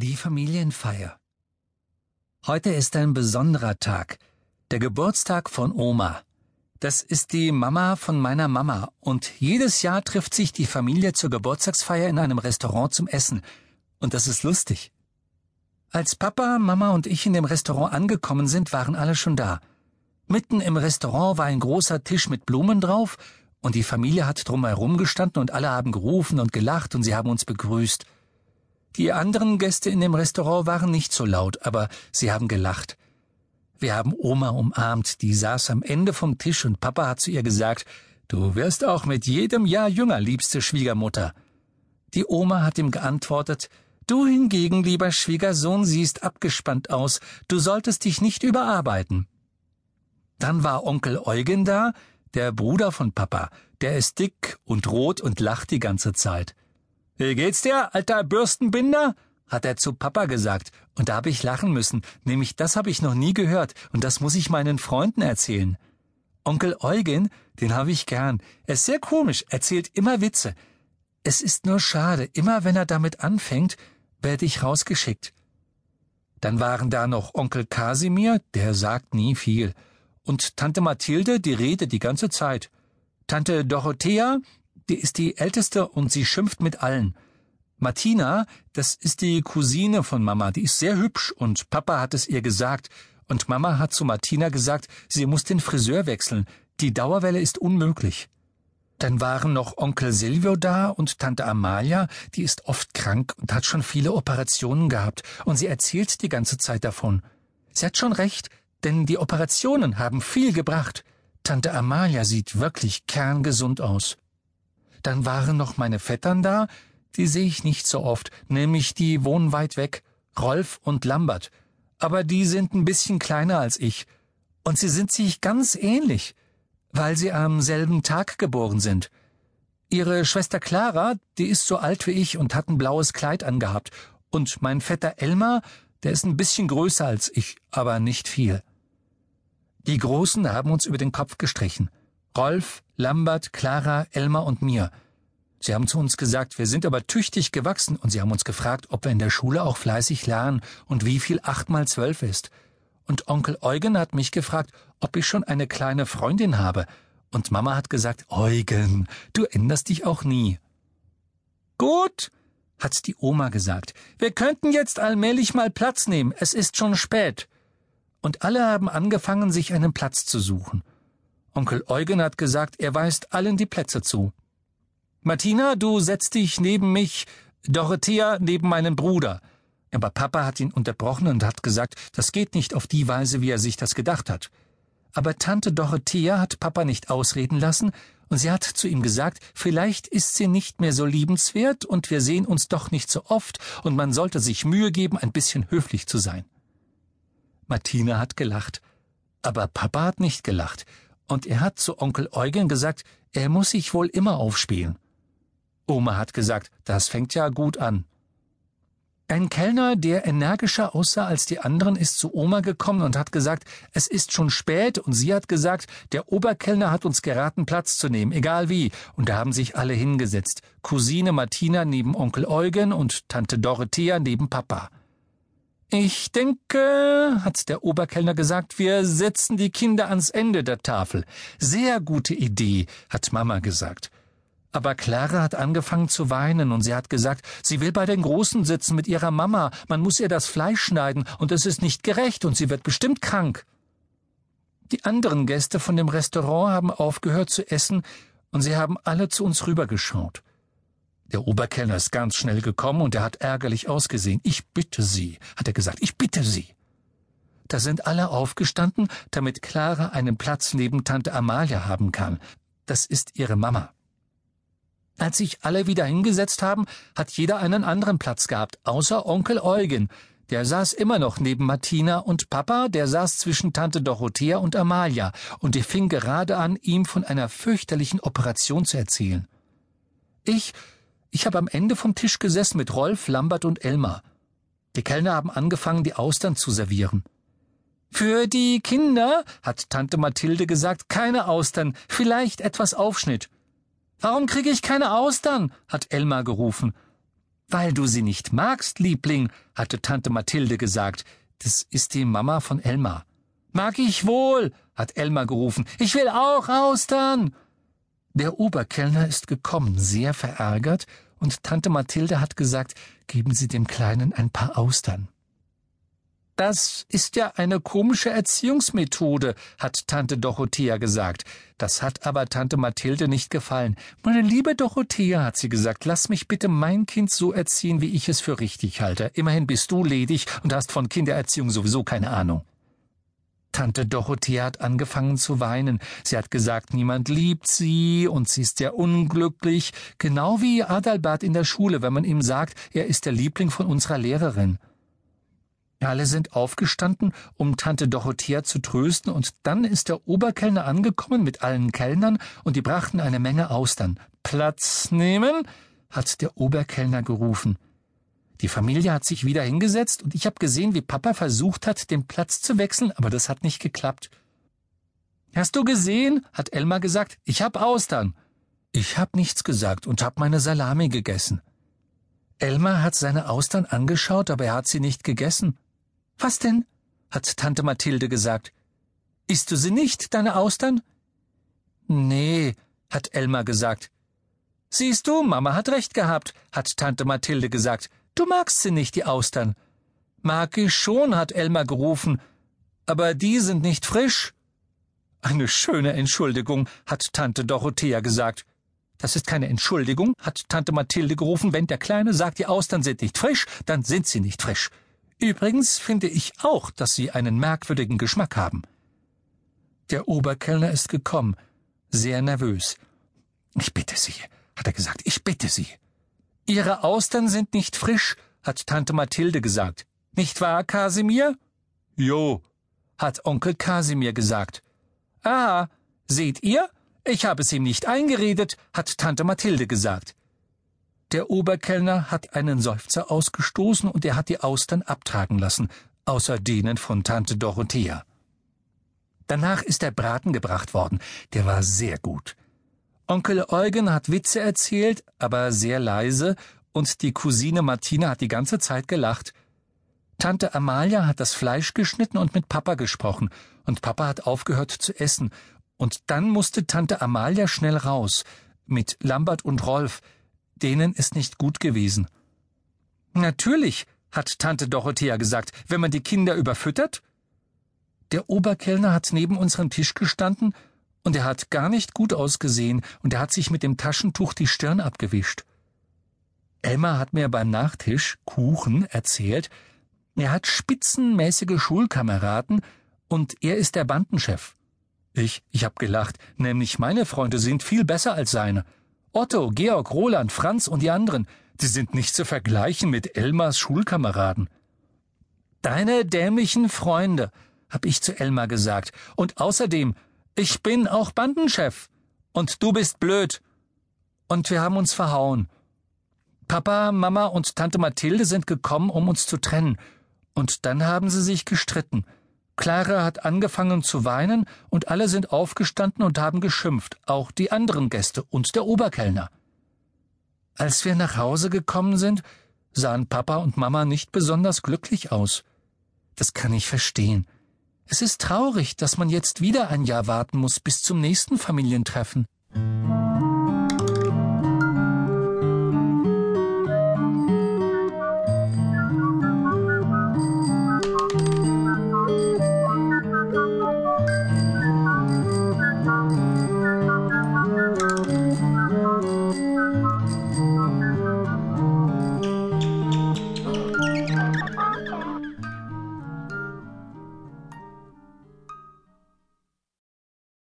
Die Familienfeier. Heute ist ein besonderer Tag, der Geburtstag von Oma. Das ist die Mama von meiner Mama, und jedes Jahr trifft sich die Familie zur Geburtstagsfeier in einem Restaurant zum Essen, und das ist lustig. Als Papa, Mama und ich in dem Restaurant angekommen sind, waren alle schon da. Mitten im Restaurant war ein großer Tisch mit Blumen drauf, und die Familie hat drumherum gestanden und alle haben gerufen und gelacht und sie haben uns begrüßt. Die anderen Gäste in dem Restaurant waren nicht so laut, aber sie haben gelacht. Wir haben Oma umarmt, die saß am Ende vom Tisch und Papa hat zu ihr gesagt, Du wirst auch mit jedem Jahr jünger, liebste Schwiegermutter. Die Oma hat ihm geantwortet, Du hingegen, lieber Schwiegersohn, siehst abgespannt aus, du solltest dich nicht überarbeiten. Dann war Onkel Eugen da, der Bruder von Papa, der ist dick und rot und lacht die ganze Zeit. Wie geht's dir, alter Bürstenbinder? hat er zu Papa gesagt, und da habe ich lachen müssen, nämlich das habe ich noch nie gehört, und das muss ich meinen Freunden erzählen. Onkel Eugen, den habe ich gern. Er ist sehr komisch, erzählt immer Witze. Es ist nur schade, immer wenn er damit anfängt, werde ich rausgeschickt. Dann waren da noch Onkel Kasimir, der sagt nie viel, und Tante Mathilde, die redet die ganze Zeit. Tante Dorothea, die ist die Älteste und sie schimpft mit allen. Martina, das ist die Cousine von Mama, die ist sehr hübsch und Papa hat es ihr gesagt. Und Mama hat zu Martina gesagt, sie muss den Friseur wechseln. Die Dauerwelle ist unmöglich. Dann waren noch Onkel Silvio da und Tante Amalia, die ist oft krank und hat schon viele Operationen gehabt, und sie erzählt die ganze Zeit davon. Sie hat schon recht, denn die Operationen haben viel gebracht. Tante Amalia sieht wirklich kerngesund aus. Dann waren noch meine Vettern da, die sehe ich nicht so oft, nämlich die wohnen weit weg, Rolf und Lambert. Aber die sind ein bisschen kleiner als ich. Und sie sind sich ganz ähnlich, weil sie am selben Tag geboren sind. Ihre Schwester Clara, die ist so alt wie ich und hat ein blaues Kleid angehabt. Und mein Vetter Elmar, der ist ein bisschen größer als ich, aber nicht viel. Die Großen haben uns über den Kopf gestrichen. Rolf, Lambert, Clara, Elmar und mir. Sie haben zu uns gesagt, wir sind aber tüchtig gewachsen und sie haben uns gefragt, ob wir in der Schule auch fleißig lernen und wie viel acht mal zwölf ist. Und Onkel Eugen hat mich gefragt, ob ich schon eine kleine Freundin habe. Und Mama hat gesagt, Eugen, du änderst dich auch nie. Gut, hat die Oma gesagt. Wir könnten jetzt allmählich mal Platz nehmen. Es ist schon spät. Und alle haben angefangen, sich einen Platz zu suchen. Onkel Eugen hat gesagt, er weist allen die Plätze zu. Martina, du setzt dich neben mich, Dorothea neben meinen Bruder. Aber Papa hat ihn unterbrochen und hat gesagt, das geht nicht auf die Weise, wie er sich das gedacht hat. Aber Tante Dorothea hat Papa nicht ausreden lassen, und sie hat zu ihm gesagt, vielleicht ist sie nicht mehr so liebenswert und wir sehen uns doch nicht so oft und man sollte sich Mühe geben, ein bisschen höflich zu sein. Martina hat gelacht, aber Papa hat nicht gelacht, und er hat zu Onkel Eugen gesagt, er muss sich wohl immer aufspielen. Oma hat gesagt, das fängt ja gut an. Ein Kellner, der energischer aussah als die anderen, ist zu Oma gekommen und hat gesagt, es ist schon spät, und sie hat gesagt, der Oberkellner hat uns geraten, Platz zu nehmen, egal wie, und da haben sich alle hingesetzt, Cousine Martina neben Onkel Eugen und Tante Dorothea neben Papa. Ich denke, hat der Oberkellner gesagt, wir setzen die Kinder ans Ende der Tafel. Sehr gute Idee, hat Mama gesagt. Aber Clara hat angefangen zu weinen und sie hat gesagt, sie will bei den Großen sitzen mit ihrer Mama, man muss ihr das Fleisch schneiden und es ist nicht gerecht und sie wird bestimmt krank. Die anderen Gäste von dem Restaurant haben aufgehört zu essen und sie haben alle zu uns rübergeschaut. Der Oberkellner ist ganz schnell gekommen und er hat ärgerlich ausgesehen. Ich bitte Sie, hat er gesagt, ich bitte Sie. Da sind alle aufgestanden, damit Clara einen Platz neben Tante Amalia haben kann. Das ist ihre Mama. Als sich alle wieder hingesetzt haben, hat jeder einen anderen Platz gehabt, außer Onkel Eugen. Der saß immer noch neben Martina und Papa, der saß zwischen Tante Dorothea und Amalia, und die fing gerade an, ihm von einer fürchterlichen Operation zu erzählen. Ich, ich habe am Ende vom Tisch gesessen mit Rolf, Lambert und Elmar. Die Kellner haben angefangen, die Austern zu servieren. Für die Kinder, hat Tante Mathilde gesagt, keine Austern, vielleicht etwas Aufschnitt. Warum kriege ich keine Austern? hat Elmar gerufen. Weil du sie nicht magst, Liebling, hatte Tante Mathilde gesagt. Das ist die Mama von Elmar. Mag ich wohl, hat Elmar gerufen. Ich will auch Austern. Der Oberkellner ist gekommen, sehr verärgert, und Tante Mathilde hat gesagt, geben Sie dem Kleinen ein paar Austern. Das ist ja eine komische Erziehungsmethode, hat Tante Dorothea gesagt. Das hat aber Tante Mathilde nicht gefallen. Meine liebe Dorothea, hat sie gesagt, lass mich bitte mein Kind so erziehen, wie ich es für richtig halte. Immerhin bist du ledig und hast von Kindererziehung sowieso keine Ahnung. Tante Dorothea hat angefangen zu weinen. Sie hat gesagt, niemand liebt sie und sie ist sehr unglücklich, genau wie Adalbert in der Schule, wenn man ihm sagt, er ist der Liebling von unserer Lehrerin. Alle sind aufgestanden, um Tante Dorothea zu trösten, und dann ist der Oberkellner angekommen mit allen Kellnern, und die brachten eine Menge Austern. Platz nehmen, hat der Oberkellner gerufen. Die Familie hat sich wieder hingesetzt, und ich habe gesehen, wie Papa versucht hat, den Platz zu wechseln, aber das hat nicht geklappt. Hast du gesehen? hat Elmar gesagt. Ich hab Austern. Ich hab nichts gesagt und hab meine Salami gegessen. Elmar hat seine Austern angeschaut, aber er hat sie nicht gegessen. Was denn? hat Tante Mathilde gesagt. Isst du sie nicht, deine Austern? Nee, hat Elmar gesagt. Siehst du, Mama hat recht gehabt, hat Tante Mathilde gesagt. Du magst sie nicht, die Austern. Mag ich schon, hat Elmar gerufen. Aber die sind nicht frisch. Eine schöne Entschuldigung, hat Tante Dorothea gesagt. Das ist keine Entschuldigung, hat Tante Mathilde gerufen. Wenn der Kleine sagt, die Austern sind nicht frisch, dann sind sie nicht frisch. Übrigens finde ich auch, dass Sie einen merkwürdigen Geschmack haben. Der Oberkellner ist gekommen, sehr nervös. Ich bitte Sie, hat er gesagt, ich bitte Sie. Ihre Austern sind nicht frisch, hat Tante Mathilde gesagt. Nicht wahr, Kasimir? Jo, hat Onkel Kasimir gesagt. Ah, seht ihr? Ich habe es ihm nicht eingeredet, hat Tante Mathilde gesagt. Der Oberkellner hat einen Seufzer ausgestoßen und er hat die Austern abtragen lassen, außer denen von Tante Dorothea. Danach ist der Braten gebracht worden, der war sehr gut. Onkel Eugen hat Witze erzählt, aber sehr leise, und die Cousine Martina hat die ganze Zeit gelacht. Tante Amalia hat das Fleisch geschnitten und mit Papa gesprochen, und Papa hat aufgehört zu essen, und dann musste Tante Amalia schnell raus, mit Lambert und Rolf, denen ist nicht gut gewesen. Natürlich, hat Tante Dorothea gesagt, wenn man die Kinder überfüttert? Der Oberkellner hat neben unserem Tisch gestanden, und er hat gar nicht gut ausgesehen, und er hat sich mit dem Taschentuch die Stirn abgewischt. Emma hat mir beim Nachtisch Kuchen erzählt, er hat spitzenmäßige Schulkameraden, und er ist der Bandenchef. Ich, ich hab gelacht, nämlich meine Freunde sind viel besser als seine. Otto, Georg, Roland, Franz und die anderen, die sind nicht zu vergleichen mit Elmars Schulkameraden. Deine dämlichen Freunde, hab ich zu Elmar gesagt, und außerdem, ich bin auch Bandenchef. Und du bist blöd. Und wir haben uns verhauen. Papa, Mama und Tante Mathilde sind gekommen, um uns zu trennen. Und dann haben sie sich gestritten. Clara hat angefangen zu weinen und alle sind aufgestanden und haben geschimpft, auch die anderen Gäste und der Oberkellner. Als wir nach Hause gekommen sind, sahen Papa und Mama nicht besonders glücklich aus. Das kann ich verstehen. Es ist traurig, dass man jetzt wieder ein Jahr warten muss bis zum nächsten Familientreffen.